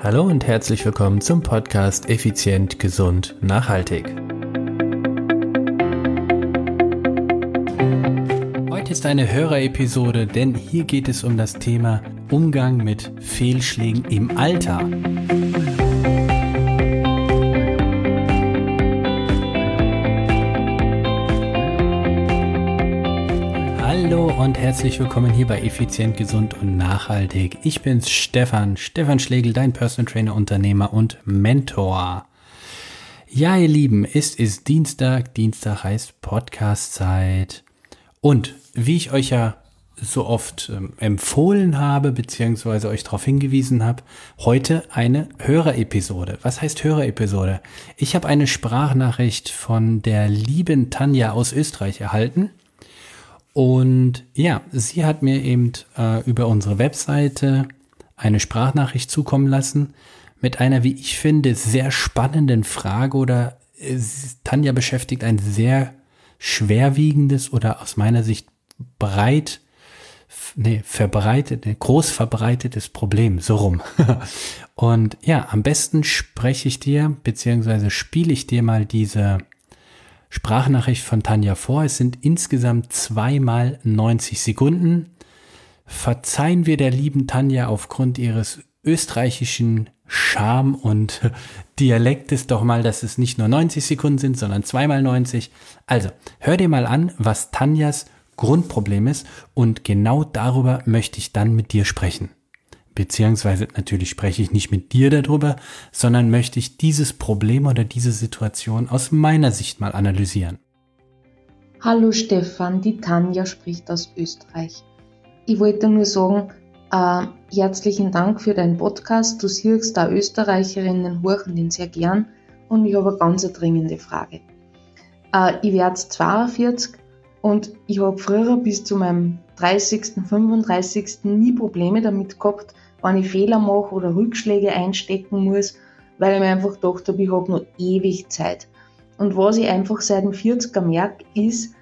Hallo und herzlich willkommen zum Podcast Effizient, Gesund, Nachhaltig. Heute ist eine Hörerepisode, denn hier geht es um das Thema Umgang mit Fehlschlägen im Alter. Und herzlich willkommen hier bei Effizient, Gesund und Nachhaltig. Ich bin's Stefan, Stefan Schlegel, dein Personal Trainer, Unternehmer und Mentor. Ja, ihr Lieben, es ist Dienstag. Dienstag heißt Podcast-Zeit. Und wie ich euch ja so oft ähm, empfohlen habe, beziehungsweise euch darauf hingewiesen habe, heute eine Hörerepisode. Was heißt Hörerepisode? Ich habe eine Sprachnachricht von der lieben Tanja aus Österreich erhalten. Und ja, sie hat mir eben äh, über unsere Webseite eine Sprachnachricht zukommen lassen mit einer, wie ich finde, sehr spannenden Frage oder äh, Tanja beschäftigt ein sehr schwerwiegendes oder aus meiner Sicht breit, nee, verbreitet, groß verbreitetes Problem, so rum. Und ja, am besten spreche ich dir, beziehungsweise spiele ich dir mal diese Sprachnachricht von Tanja vor. Es sind insgesamt zweimal 90 Sekunden. Verzeihen wir der lieben Tanja aufgrund ihres österreichischen Charme und Dialektes doch mal, dass es nicht nur 90 Sekunden sind, sondern zweimal 90. Also, hör dir mal an, was Tanjas Grundproblem ist und genau darüber möchte ich dann mit dir sprechen. Beziehungsweise natürlich spreche ich nicht mit dir darüber, sondern möchte ich dieses Problem oder diese Situation aus meiner Sicht mal analysieren. Hallo Stefan, die Tanja spricht aus Österreich. Ich wollte nur sagen, äh, herzlichen Dank für deinen Podcast. Du siehst, da Österreicherinnen hören den sehr gern und ich habe eine ganz dringende Frage. Äh, ich werde 42 und ich habe früher bis zu meinem 30., 35. nie Probleme damit gehabt, wenn ich Fehler mache oder Rückschläge einstecken muss, weil ich mir einfach gedacht habe, ich habe noch ewig Zeit. Und was ich einfach seit dem 40er merke, ist,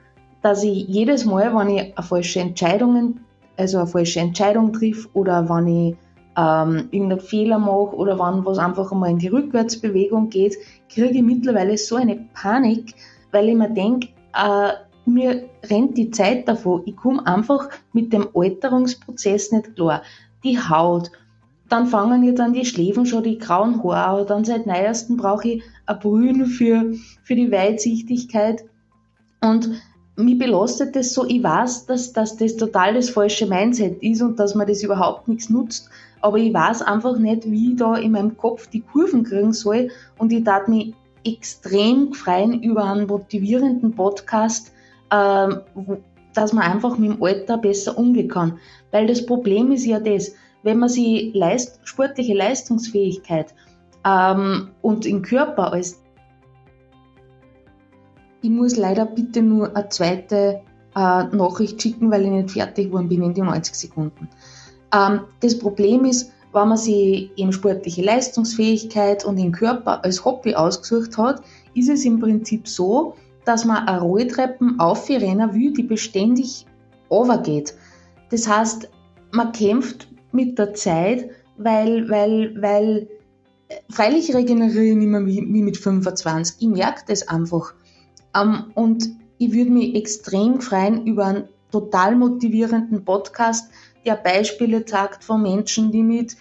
dass ich jedes Mal, wenn ich eine falsche Entscheidung, also eine falsche Entscheidung triff oder wenn ich ähm, irgendeinen Fehler mache oder wenn was einfach einmal in die Rückwärtsbewegung geht, kriege ich mittlerweile so eine Panik, weil ich mir denke, äh, mir rennt die Zeit davon. Ich komme einfach mit dem Alterungsprozess nicht klar die Haut. Dann fangen jetzt an die Schläfen schon die grauen Haare. Dann seit neuestem brauche ich ein Brühen für, für die Weitsichtigkeit. Und mich belastet das so, ich weiß, dass, dass das total das falsche Mindset ist und dass man das überhaupt nichts nutzt. Aber ich weiß einfach nicht, wie ich da in meinem Kopf die Kurven kriegen soll. Und ich darf mich extrem freuen über einen motivierenden Podcast, ähm, dass man einfach mit dem Alter besser umgehen kann. Weil das Problem ist ja das, wenn man sich Leist sportliche Leistungsfähigkeit ähm, und den Körper als ich muss leider bitte nur eine zweite äh, Nachricht schicken, weil ich nicht fertig geworden bin in die 90 Sekunden. Ähm, das Problem ist, wenn man sich eben sportliche Leistungsfähigkeit und den Körper als Hobby ausgesucht hat, ist es im Prinzip so, dass man eine Rolltreppen aufrennen will, die beständig overgeht. Das heißt, man kämpft mit der Zeit, weil, weil, weil, freilich regeneriere ich nicht mehr wie, mit 25. Ich merke das einfach. Um, und ich würde mich extrem freuen über einen total motivierenden Podcast, der Beispiele zeigt von Menschen, die mit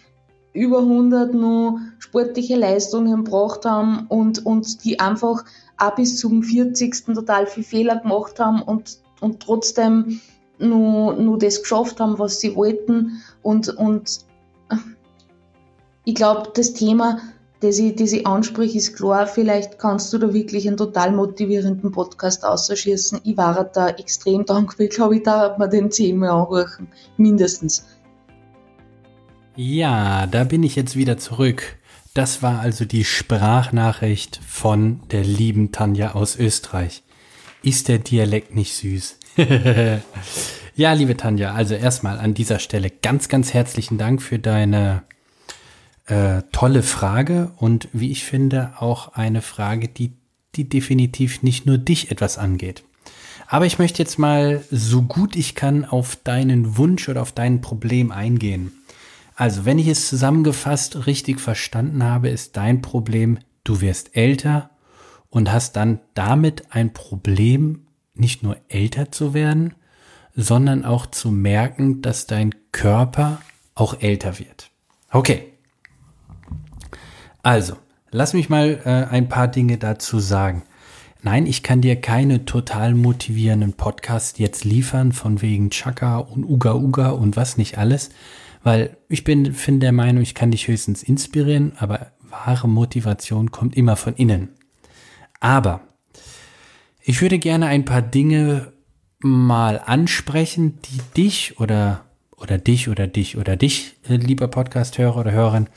über 100 nur sportliche Leistungen gebracht haben und, und die einfach auch bis zum 40. total viel Fehler gemacht haben und, und trotzdem nur, nur das geschafft haben, was sie wollten. Und, und ich glaube, das Thema, das ich, das ich anspreche, ist klar. Vielleicht kannst du da wirklich einen total motivierenden Podcast ausschießen. Ich war da extrem dankbar. Ich glaube, ich darf mir den zehnmal anhören. Mindestens. Ja, da bin ich jetzt wieder zurück. Das war also die Sprachnachricht von der lieben Tanja aus Österreich. Ist der Dialekt nicht süß? ja, liebe Tanja, also erstmal an dieser Stelle ganz, ganz herzlichen Dank für deine äh, tolle Frage und wie ich finde auch eine Frage, die, die definitiv nicht nur dich etwas angeht. Aber ich möchte jetzt mal so gut ich kann auf deinen Wunsch oder auf dein Problem eingehen. Also, wenn ich es zusammengefasst richtig verstanden habe, ist dein Problem, du wirst älter und hast dann damit ein Problem, nicht nur älter zu werden, sondern auch zu merken, dass dein Körper auch älter wird. Okay. Also, lass mich mal äh, ein paar Dinge dazu sagen. Nein, ich kann dir keine total motivierenden Podcast jetzt liefern, von wegen Chaka und Uga Uga und was nicht alles, weil ich bin, finde der Meinung, ich kann dich höchstens inspirieren, aber wahre Motivation kommt immer von innen. Aber ich würde gerne ein paar Dinge mal ansprechen, die dich oder oder dich oder dich oder dich, äh, lieber Podcast-Hörer oder Hörerin,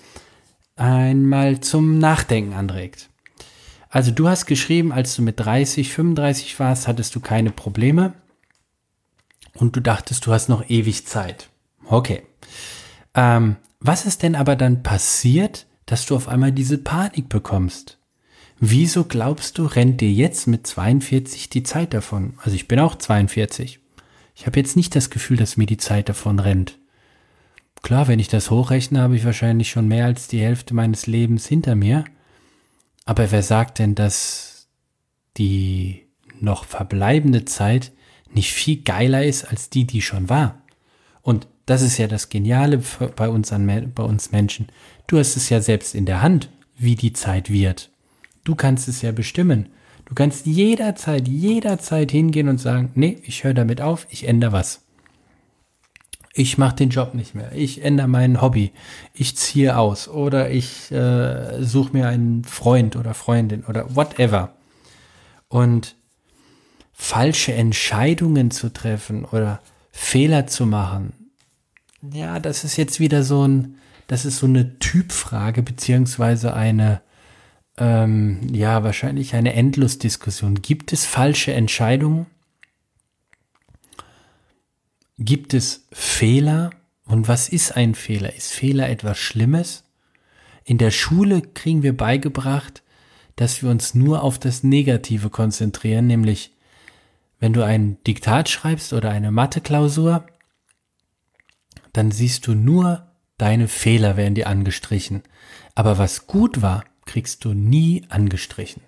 einmal zum Nachdenken anregt. Also du hast geschrieben, als du mit 30, 35 warst, hattest du keine Probleme und du dachtest, du hast noch ewig Zeit. Okay. Ähm, was ist denn aber dann passiert, dass du auf einmal diese Panik bekommst? Wieso glaubst du, rennt dir jetzt mit 42 die Zeit davon? Also ich bin auch 42. Ich habe jetzt nicht das Gefühl, dass mir die Zeit davon rennt. Klar, wenn ich das hochrechne, habe ich wahrscheinlich schon mehr als die Hälfte meines Lebens hinter mir. Aber wer sagt denn, dass die noch verbleibende Zeit nicht viel geiler ist als die, die schon war? Und das ist ja das Geniale bei uns, an, bei uns Menschen. Du hast es ja selbst in der Hand, wie die Zeit wird. Du kannst es ja bestimmen. Du kannst jederzeit, jederzeit hingehen und sagen, nee, ich höre damit auf, ich ändere was ich mache den Job nicht mehr, ich ändere mein Hobby, ich ziehe aus oder ich äh, suche mir einen Freund oder Freundin oder whatever. Und falsche Entscheidungen zu treffen oder Fehler zu machen, ja, das ist jetzt wieder so ein, das ist so eine Typfrage beziehungsweise eine, ähm, ja, wahrscheinlich eine Endlosdiskussion. Gibt es falsche Entscheidungen? Gibt es Fehler? Und was ist ein Fehler? Ist Fehler etwas Schlimmes? In der Schule kriegen wir beigebracht, dass wir uns nur auf das Negative konzentrieren, nämlich wenn du ein Diktat schreibst oder eine Mathe-Klausur, dann siehst du nur deine Fehler werden dir angestrichen. Aber was gut war, kriegst du nie angestrichen.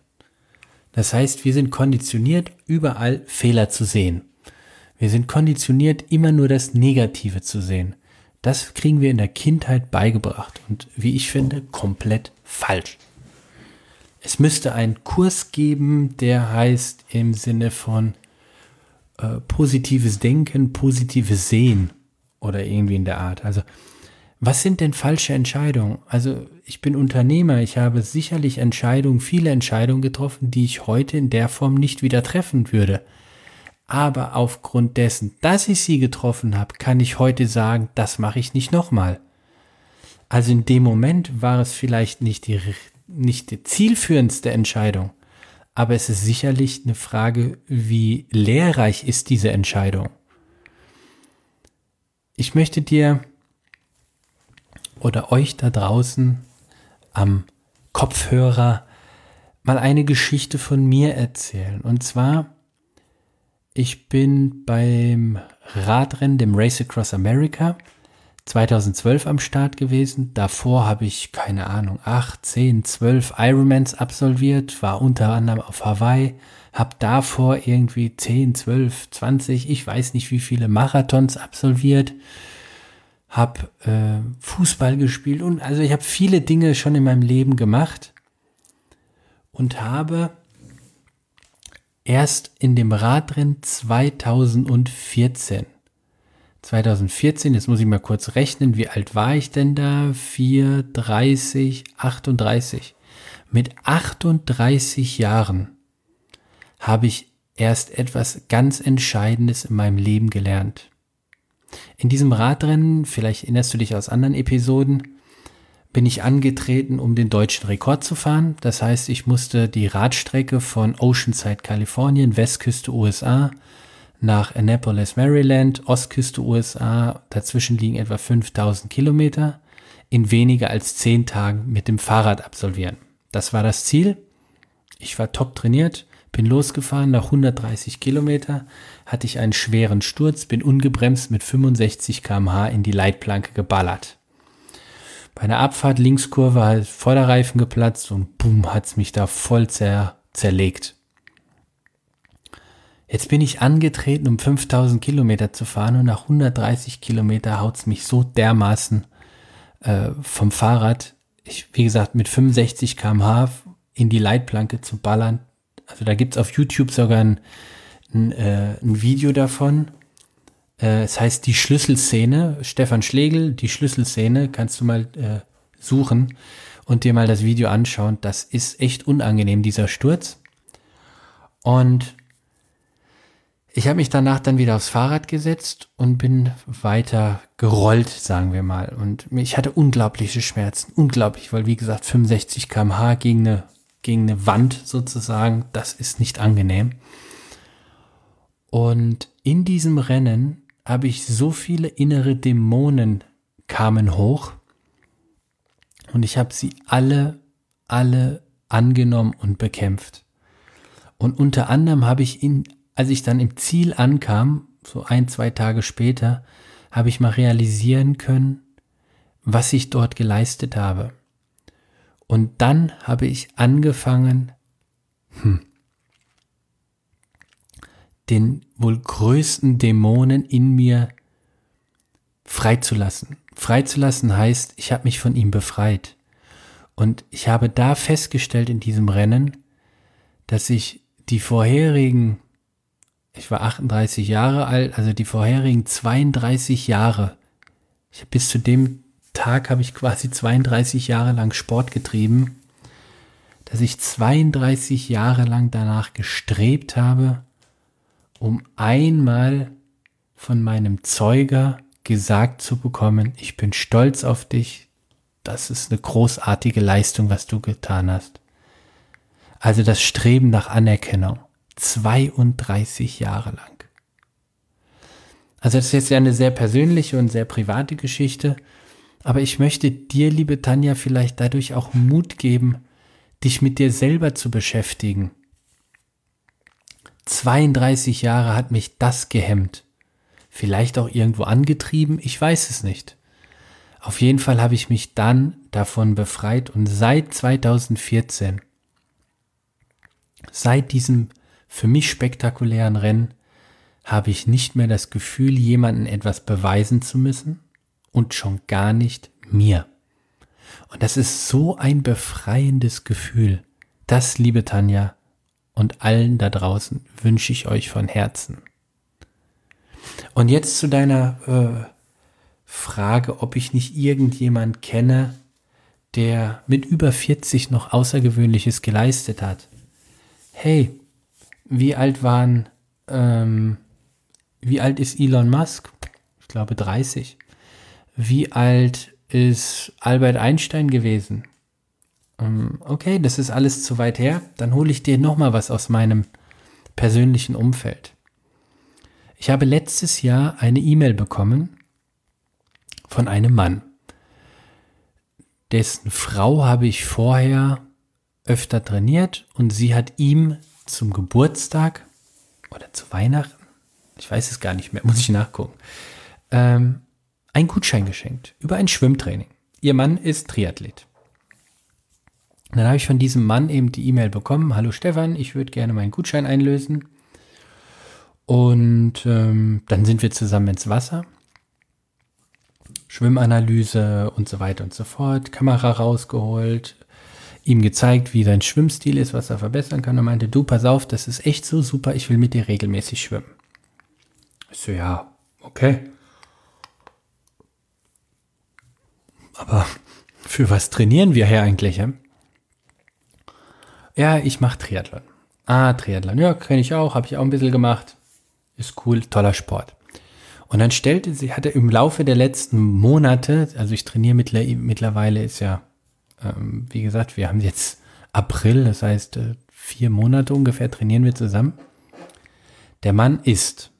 Das heißt, wir sind konditioniert, überall Fehler zu sehen. Wir sind konditioniert, immer nur das Negative zu sehen. Das kriegen wir in der Kindheit beigebracht und wie ich finde, komplett falsch. Es müsste einen Kurs geben, der heißt im Sinne von äh, positives Denken, positives Sehen oder irgendwie in der Art. Also, was sind denn falsche Entscheidungen? Also, ich bin Unternehmer, ich habe sicherlich Entscheidungen, viele Entscheidungen getroffen, die ich heute in der Form nicht wieder treffen würde. Aber aufgrund dessen, dass ich sie getroffen habe, kann ich heute sagen, das mache ich nicht nochmal. Also in dem Moment war es vielleicht nicht die, nicht die zielführendste Entscheidung, aber es ist sicherlich eine Frage, wie lehrreich ist diese Entscheidung. Ich möchte dir oder euch da draußen am Kopfhörer mal eine Geschichte von mir erzählen. Und zwar ich bin beim Radrennen, dem Race Across America, 2012 am Start gewesen. Davor habe ich, keine Ahnung, 8, 10, 12 Ironmans absolviert, war unter anderem auf Hawaii, habe davor irgendwie 10, 12, 20, ich weiß nicht wie viele Marathons absolviert, habe äh, Fußball gespielt und also ich habe viele Dinge schon in meinem Leben gemacht und habe erst in dem Radrennen 2014. 2014, jetzt muss ich mal kurz rechnen, wie alt war ich denn da? 4, 30, 38. Mit 38 Jahren habe ich erst etwas ganz Entscheidendes in meinem Leben gelernt. In diesem Radrennen, vielleicht erinnerst du dich aus anderen Episoden, bin ich angetreten, um den deutschen Rekord zu fahren. Das heißt, ich musste die Radstrecke von Oceanside, Kalifornien, Westküste USA, nach Annapolis, Maryland, Ostküste USA, dazwischen liegen etwa 5000 Kilometer, in weniger als 10 Tagen mit dem Fahrrad absolvieren. Das war das Ziel. Ich war top trainiert, bin losgefahren, nach 130 Kilometer hatte ich einen schweren Sturz, bin ungebremst mit 65 kmh in die Leitplanke geballert. Bei einer Abfahrt Linkskurve halt Vorderreifen geplatzt und boom, hat's mich da voll zer, zerlegt. Jetzt bin ich angetreten, um 5000 Kilometer zu fahren und nach 130 Kilometer haut's mich so dermaßen äh, vom Fahrrad, ich, wie gesagt, mit 65 kmh in die Leitplanke zu ballern. Also da gibt's auf YouTube sogar ein, ein, äh, ein Video davon. Äh, es heißt die Schlüsselszene. Stefan Schlegel, die Schlüsselszene, kannst du mal äh, suchen und dir mal das Video anschauen. Das ist echt unangenehm, dieser Sturz. Und ich habe mich danach dann wieder aufs Fahrrad gesetzt und bin weiter gerollt, sagen wir mal. Und ich hatte unglaubliche Schmerzen, unglaublich, weil wie gesagt 65 km/h gegen eine, gegen eine Wand sozusagen, das ist nicht angenehm. Und in diesem Rennen habe ich so viele innere Dämonen kamen hoch und ich habe sie alle, alle angenommen und bekämpft. Und unter anderem habe ich in als ich dann im Ziel ankam, so ein, zwei Tage später, habe ich mal realisieren können, was ich dort geleistet habe. Und dann habe ich angefangen, hm, den wohl größten Dämonen in mir freizulassen. Freizulassen heißt, ich habe mich von ihm befreit. Und ich habe da festgestellt in diesem Rennen, dass ich die vorherigen ich war 38 Jahre alt, also die vorherigen 32 Jahre. Ich, bis zu dem Tag habe ich quasi 32 Jahre lang Sport getrieben, dass ich 32 Jahre lang danach gestrebt habe, um einmal von meinem Zeuger gesagt zu bekommen, ich bin stolz auf dich, das ist eine großartige Leistung, was du getan hast. Also das Streben nach Anerkennung. 32 Jahre lang. Also das ist jetzt ja eine sehr persönliche und sehr private Geschichte, aber ich möchte dir, liebe Tanja, vielleicht dadurch auch Mut geben, dich mit dir selber zu beschäftigen. 32 Jahre hat mich das gehemmt. Vielleicht auch irgendwo angetrieben, ich weiß es nicht. Auf jeden Fall habe ich mich dann davon befreit und seit 2014, seit diesem für mich spektakulären Rennen habe ich nicht mehr das Gefühl, jemanden etwas beweisen zu müssen und schon gar nicht mir. Und das ist so ein befreiendes Gefühl. Das, liebe Tanja, und allen da draußen wünsche ich euch von Herzen. Und jetzt zu deiner äh, Frage, ob ich nicht irgendjemand kenne, der mit über 40 noch Außergewöhnliches geleistet hat. Hey, wie alt waren, ähm, wie alt ist Elon Musk? Ich glaube 30. Wie alt ist Albert Einstein gewesen? Ähm, okay, das ist alles zu weit her. Dann hole ich dir nochmal was aus meinem persönlichen Umfeld. Ich habe letztes Jahr eine E-Mail bekommen von einem Mann. Dessen Frau habe ich vorher öfter trainiert und sie hat ihm zum Geburtstag oder zu Weihnachten, ich weiß es gar nicht mehr, muss ich nachgucken, ähm, einen Gutschein geschenkt über ein Schwimmtraining. Ihr Mann ist Triathlet. Dann habe ich von diesem Mann eben die E-Mail bekommen, hallo Stefan, ich würde gerne meinen Gutschein einlösen. Und ähm, dann sind wir zusammen ins Wasser. Schwimmanalyse und so weiter und so fort. Kamera rausgeholt, ihm gezeigt, wie sein Schwimmstil ist, was er verbessern kann. Er meinte, du, pass auf, das ist echt so super, ich will mit dir regelmäßig schwimmen. Ich so, ja, okay. Aber für was trainieren wir hier eigentlich? Ja, ja ich mache Triathlon. Ah, Triathlon. Ja, kenne ich auch, habe ich auch ein bisschen gemacht. Ist cool, toller Sport. Und dann stellte sie, hatte im Laufe der letzten Monate, also ich trainiere mittlerweile, ist ja ähm, wie gesagt, wir haben jetzt April, das heißt äh, vier Monate ungefähr trainieren wir zusammen. Der Mann ist,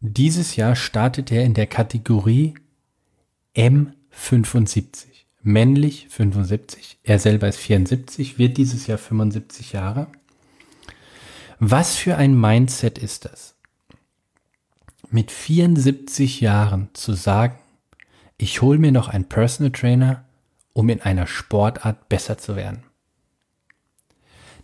dieses Jahr startet er in der Kategorie M75. Männlich 75. Er selber ist 74, wird dieses Jahr 75 Jahre. Was für ein Mindset ist das? Mit 74 Jahren zu sagen, ich hole mir noch einen Personal Trainer um in einer Sportart besser zu werden.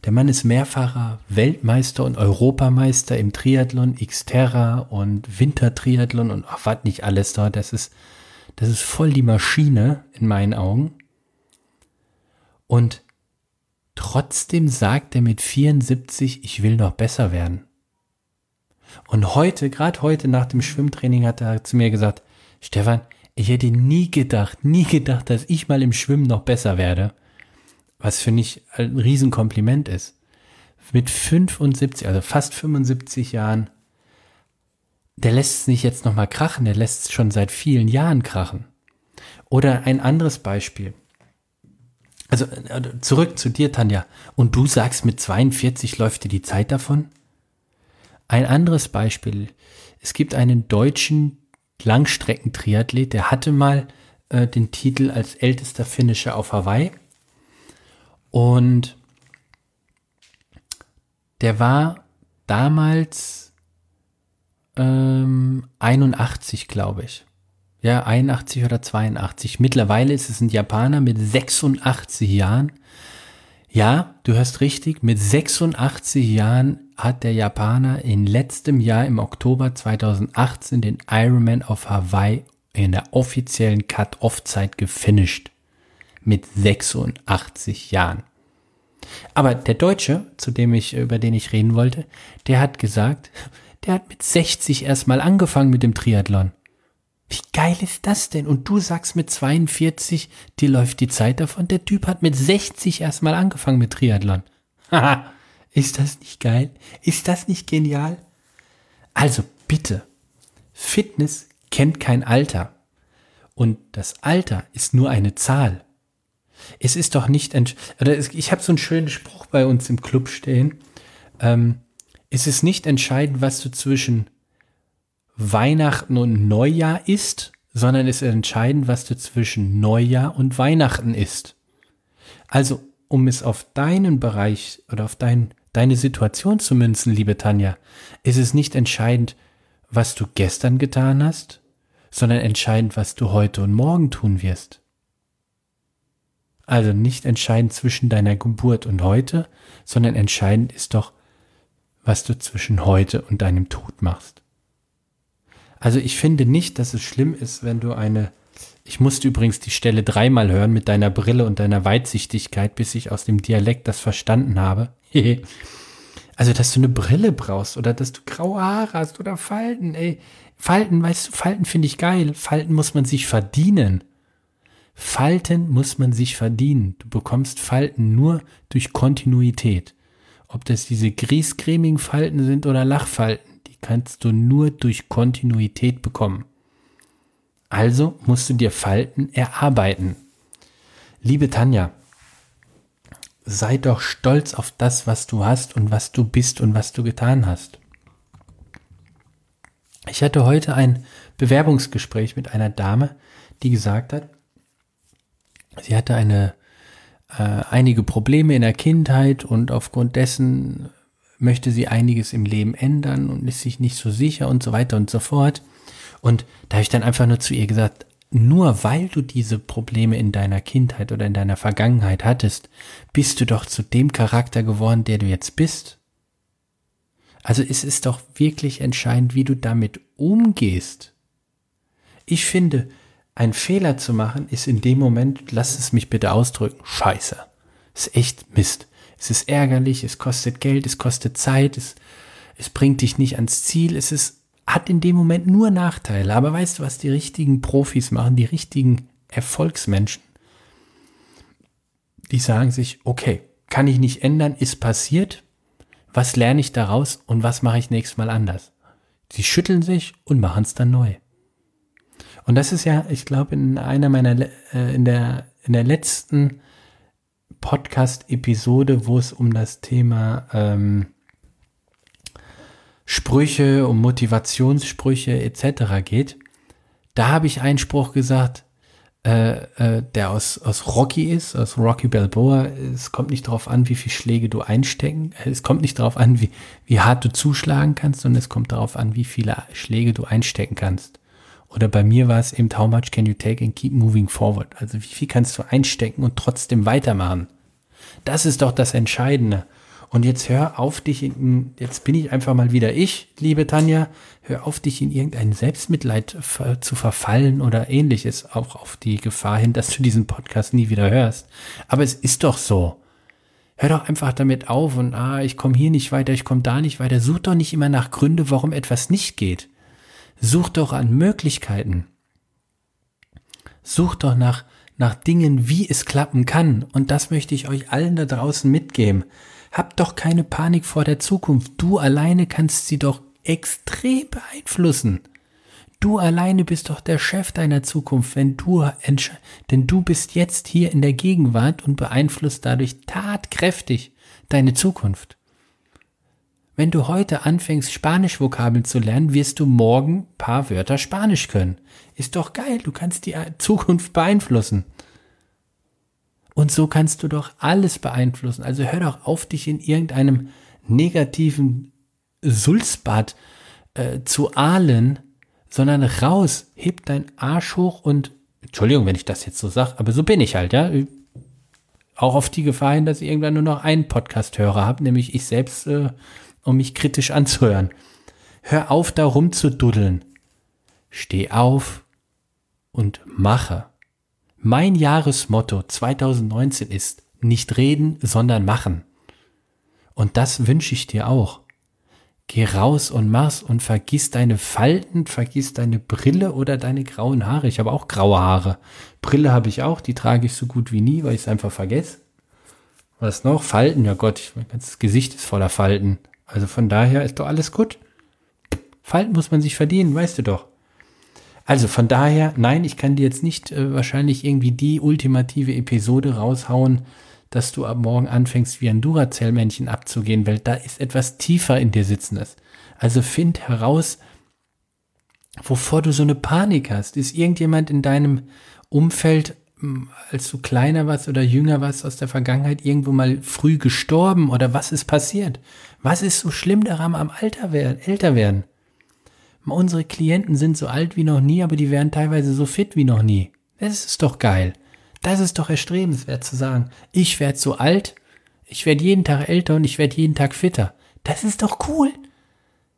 Der Mann ist mehrfacher Weltmeister und Europameister im Triathlon, Xterra und Wintertriathlon und ach, was nicht alles dort. Das ist, das ist voll die Maschine in meinen Augen. Und trotzdem sagt er mit 74, ich will noch besser werden. Und heute, gerade heute nach dem Schwimmtraining hat er zu mir gesagt, Stefan, ich hätte nie gedacht, nie gedacht, dass ich mal im Schwimmen noch besser werde. Was für mich ein Riesenkompliment ist. Mit 75, also fast 75 Jahren, der lässt es nicht jetzt nochmal krachen, der lässt es schon seit vielen Jahren krachen. Oder ein anderes Beispiel. Also äh, zurück zu dir, Tanja. Und du sagst, mit 42 läuft dir die Zeit davon? Ein anderes Beispiel. Es gibt einen deutschen Langstreckentriathlet, der hatte mal äh, den Titel als ältester Finisher auf Hawaii. Und der war damals ähm, 81, glaube ich. Ja, 81 oder 82. Mittlerweile ist es ein Japaner mit 86 Jahren. Ja, du hörst richtig, mit 86 Jahren hat der Japaner in letztem Jahr im Oktober 2018 den Ironman auf Hawaii in der offiziellen Cut-Off-Zeit gefinisht. Mit 86 Jahren. Aber der Deutsche, zu dem ich, über den ich reden wollte, der hat gesagt, der hat mit 60 erstmal angefangen mit dem Triathlon. Wie geil ist das denn? Und du sagst mit 42, dir läuft die Zeit davon. Der Typ hat mit 60 erstmal angefangen mit Triathlon. Haha, ist das nicht geil? Ist das nicht genial? Also bitte, Fitness kennt kein Alter. Und das Alter ist nur eine Zahl. Es ist doch nicht, oder ich habe so einen schönen Spruch bei uns im Club stehen. Ähm, es ist nicht entscheidend, was du zwischen Weihnachten und Neujahr isst, sondern es ist entscheidend, was du zwischen Neujahr und Weihnachten isst. Also, um es auf deinen Bereich oder auf dein, deine Situation zu münzen, liebe Tanja, ist es nicht entscheidend, was du gestern getan hast, sondern entscheidend, was du heute und morgen tun wirst. Also nicht entscheidend zwischen deiner Geburt und heute, sondern entscheidend ist doch, was du zwischen heute und deinem Tod machst. Also ich finde nicht, dass es schlimm ist, wenn du eine. Ich musste übrigens die Stelle dreimal hören mit deiner Brille und deiner Weitsichtigkeit, bis ich aus dem Dialekt das verstanden habe. also, dass du eine Brille brauchst oder dass du graue Haare hast oder Falten, ey. Falten, weißt du, Falten finde ich geil. Falten muss man sich verdienen. Falten muss man sich verdienen. Du bekommst Falten nur durch Kontinuität. Ob das diese griescremigen Falten sind oder Lachfalten kannst du nur durch Kontinuität bekommen. Also musst du dir Falten erarbeiten. Liebe Tanja, sei doch stolz auf das, was du hast und was du bist und was du getan hast. Ich hatte heute ein Bewerbungsgespräch mit einer Dame, die gesagt hat, sie hatte eine, äh, einige Probleme in der Kindheit und aufgrund dessen möchte sie einiges im Leben ändern und ist sich nicht so sicher und so weiter und so fort. Und da habe ich dann einfach nur zu ihr gesagt, nur weil du diese Probleme in deiner Kindheit oder in deiner Vergangenheit hattest, bist du doch zu dem Charakter geworden, der du jetzt bist. Also es ist doch wirklich entscheidend, wie du damit umgehst. Ich finde, ein Fehler zu machen ist in dem Moment, lass es mich bitte ausdrücken, scheiße. Ist echt Mist es ist ärgerlich, es kostet Geld, es kostet Zeit, es, es bringt dich nicht ans Ziel, es ist, hat in dem Moment nur Nachteile. Aber weißt du, was die richtigen Profis machen, die richtigen Erfolgsmenschen? Die sagen sich, okay, kann ich nicht ändern, ist passiert, was lerne ich daraus und was mache ich nächstes Mal anders? Sie schütteln sich und machen es dann neu. Und das ist ja, ich glaube, in einer meiner, äh, in der, in der letzten Podcast-Episode, wo es um das Thema ähm, Sprüche, um Motivationssprüche etc. geht. Da habe ich einen Spruch gesagt, äh, äh, der aus, aus Rocky ist, aus Rocky Balboa. Es kommt nicht darauf an, wie viele Schläge du einstecken. Es kommt nicht darauf an, wie, wie hart du zuschlagen kannst, sondern es kommt darauf an, wie viele Schläge du einstecken kannst. Oder bei mir war es eben, how much can you take and keep moving forward? Also wie viel kannst du einstecken und trotzdem weitermachen? Das ist doch das Entscheidende. Und jetzt hör auf dich in, jetzt bin ich einfach mal wieder ich, liebe Tanja, hör auf dich in irgendein Selbstmitleid zu verfallen oder ähnliches, auch auf die Gefahr hin, dass du diesen Podcast nie wieder hörst. Aber es ist doch so. Hör doch einfach damit auf und ah, ich komme hier nicht weiter, ich komme da nicht weiter. Such doch nicht immer nach Gründe, warum etwas nicht geht. Such doch an Möglichkeiten. Such doch nach, nach Dingen, wie es klappen kann. Und das möchte ich euch allen da draußen mitgeben. Habt doch keine Panik vor der Zukunft. Du alleine kannst sie doch extrem beeinflussen. Du alleine bist doch der Chef deiner Zukunft, wenn du denn du bist jetzt hier in der Gegenwart und beeinflusst dadurch tatkräftig deine Zukunft. Wenn du heute anfängst, Spanisch-Vokabeln zu lernen, wirst du morgen paar Wörter Spanisch können. Ist doch geil, du kannst die Zukunft beeinflussen. Und so kannst du doch alles beeinflussen. Also hör doch auf, dich in irgendeinem negativen Sulzbad äh, zu ahlen, sondern raus, heb dein Arsch hoch und, Entschuldigung, wenn ich das jetzt so sage, aber so bin ich halt, ja. Auch auf die Gefahr hin, dass ich irgendwann nur noch einen Podcast-Hörer habe, nämlich ich selbst äh, um mich kritisch anzuhören. Hör auf, da rumzududdeln. Steh auf und mache. Mein Jahresmotto 2019 ist nicht reden, sondern machen. Und das wünsche ich dir auch. Geh raus und mach's und vergiss deine Falten, vergiss deine Brille oder deine grauen Haare. Ich habe auch graue Haare. Brille habe ich auch, die trage ich so gut wie nie, weil ich es einfach vergesse. Was noch? Falten, ja Gott, mein ganzes Gesicht ist voller Falten. Also von daher ist doch alles gut. Falten muss man sich verdienen, weißt du doch. Also von daher, nein, ich kann dir jetzt nicht äh, wahrscheinlich irgendwie die ultimative Episode raushauen, dass du ab morgen anfängst, wie ein Duracell-Männchen abzugehen, weil da ist etwas tiefer in dir sitzendes. Also find heraus, wovor du so eine Panik hast. Ist irgendjemand in deinem Umfeld als du kleiner warst oder jünger warst aus der Vergangenheit, irgendwo mal früh gestorben oder was ist passiert? Was ist so schlimm daran am Alter werden, älter werden? Unsere Klienten sind so alt wie noch nie, aber die werden teilweise so fit wie noch nie. Das ist doch geil. Das ist doch erstrebenswert zu sagen. Ich werde so alt, ich werde jeden Tag älter und ich werde jeden Tag fitter. Das ist doch cool.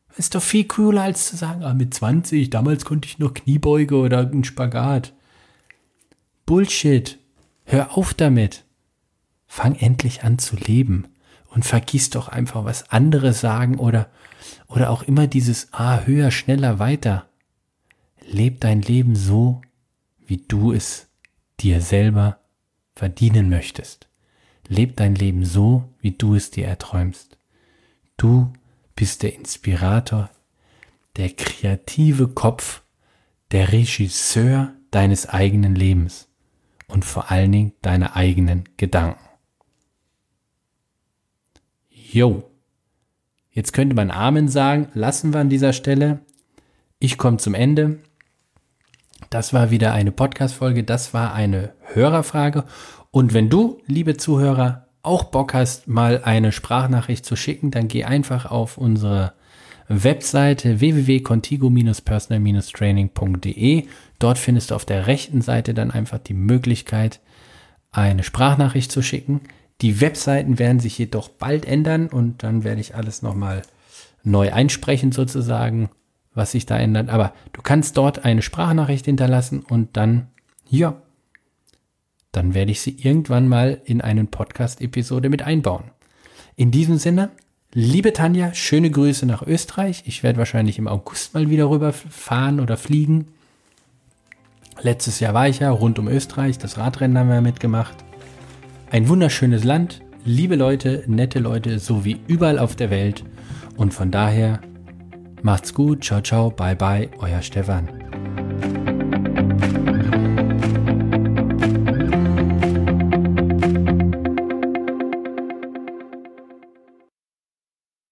Das ist doch viel cooler als zu sagen, ah, mit 20, damals konnte ich noch Kniebeuge oder einen Spagat. Bullshit. Hör auf damit. Fang endlich an zu leben und vergiss doch einfach, was andere sagen oder, oder auch immer dieses Ah, höher, schneller, weiter. Leb dein Leben so, wie du es dir selber verdienen möchtest. Leb dein Leben so, wie du es dir erträumst. Du bist der Inspirator, der kreative Kopf, der Regisseur deines eigenen Lebens und vor allen Dingen deine eigenen Gedanken. Jo. Jetzt könnte man Amen sagen, lassen wir an dieser Stelle. Ich komme zum Ende. Das war wieder eine Podcast-Folge, das war eine Hörerfrage. Und wenn du, liebe Zuhörer, auch Bock hast, mal eine Sprachnachricht zu schicken, dann geh einfach auf unsere Webseite www.contigo-personal-training.de. Dort findest du auf der rechten Seite dann einfach die Möglichkeit, eine Sprachnachricht zu schicken. Die Webseiten werden sich jedoch bald ändern und dann werde ich alles nochmal neu einsprechen sozusagen, was sich da ändert. Aber du kannst dort eine Sprachnachricht hinterlassen und dann, ja, dann werde ich sie irgendwann mal in einen Podcast-Episode mit einbauen. In diesem Sinne, Liebe Tanja, schöne Grüße nach Österreich. Ich werde wahrscheinlich im August mal wieder rüberfahren oder fliegen. Letztes Jahr war ich ja rund um Österreich, das Radrennen haben wir mitgemacht. Ein wunderschönes Land, liebe Leute, nette Leute, so wie überall auf der Welt. Und von daher macht's gut, ciao, ciao, bye, bye, euer Stefan.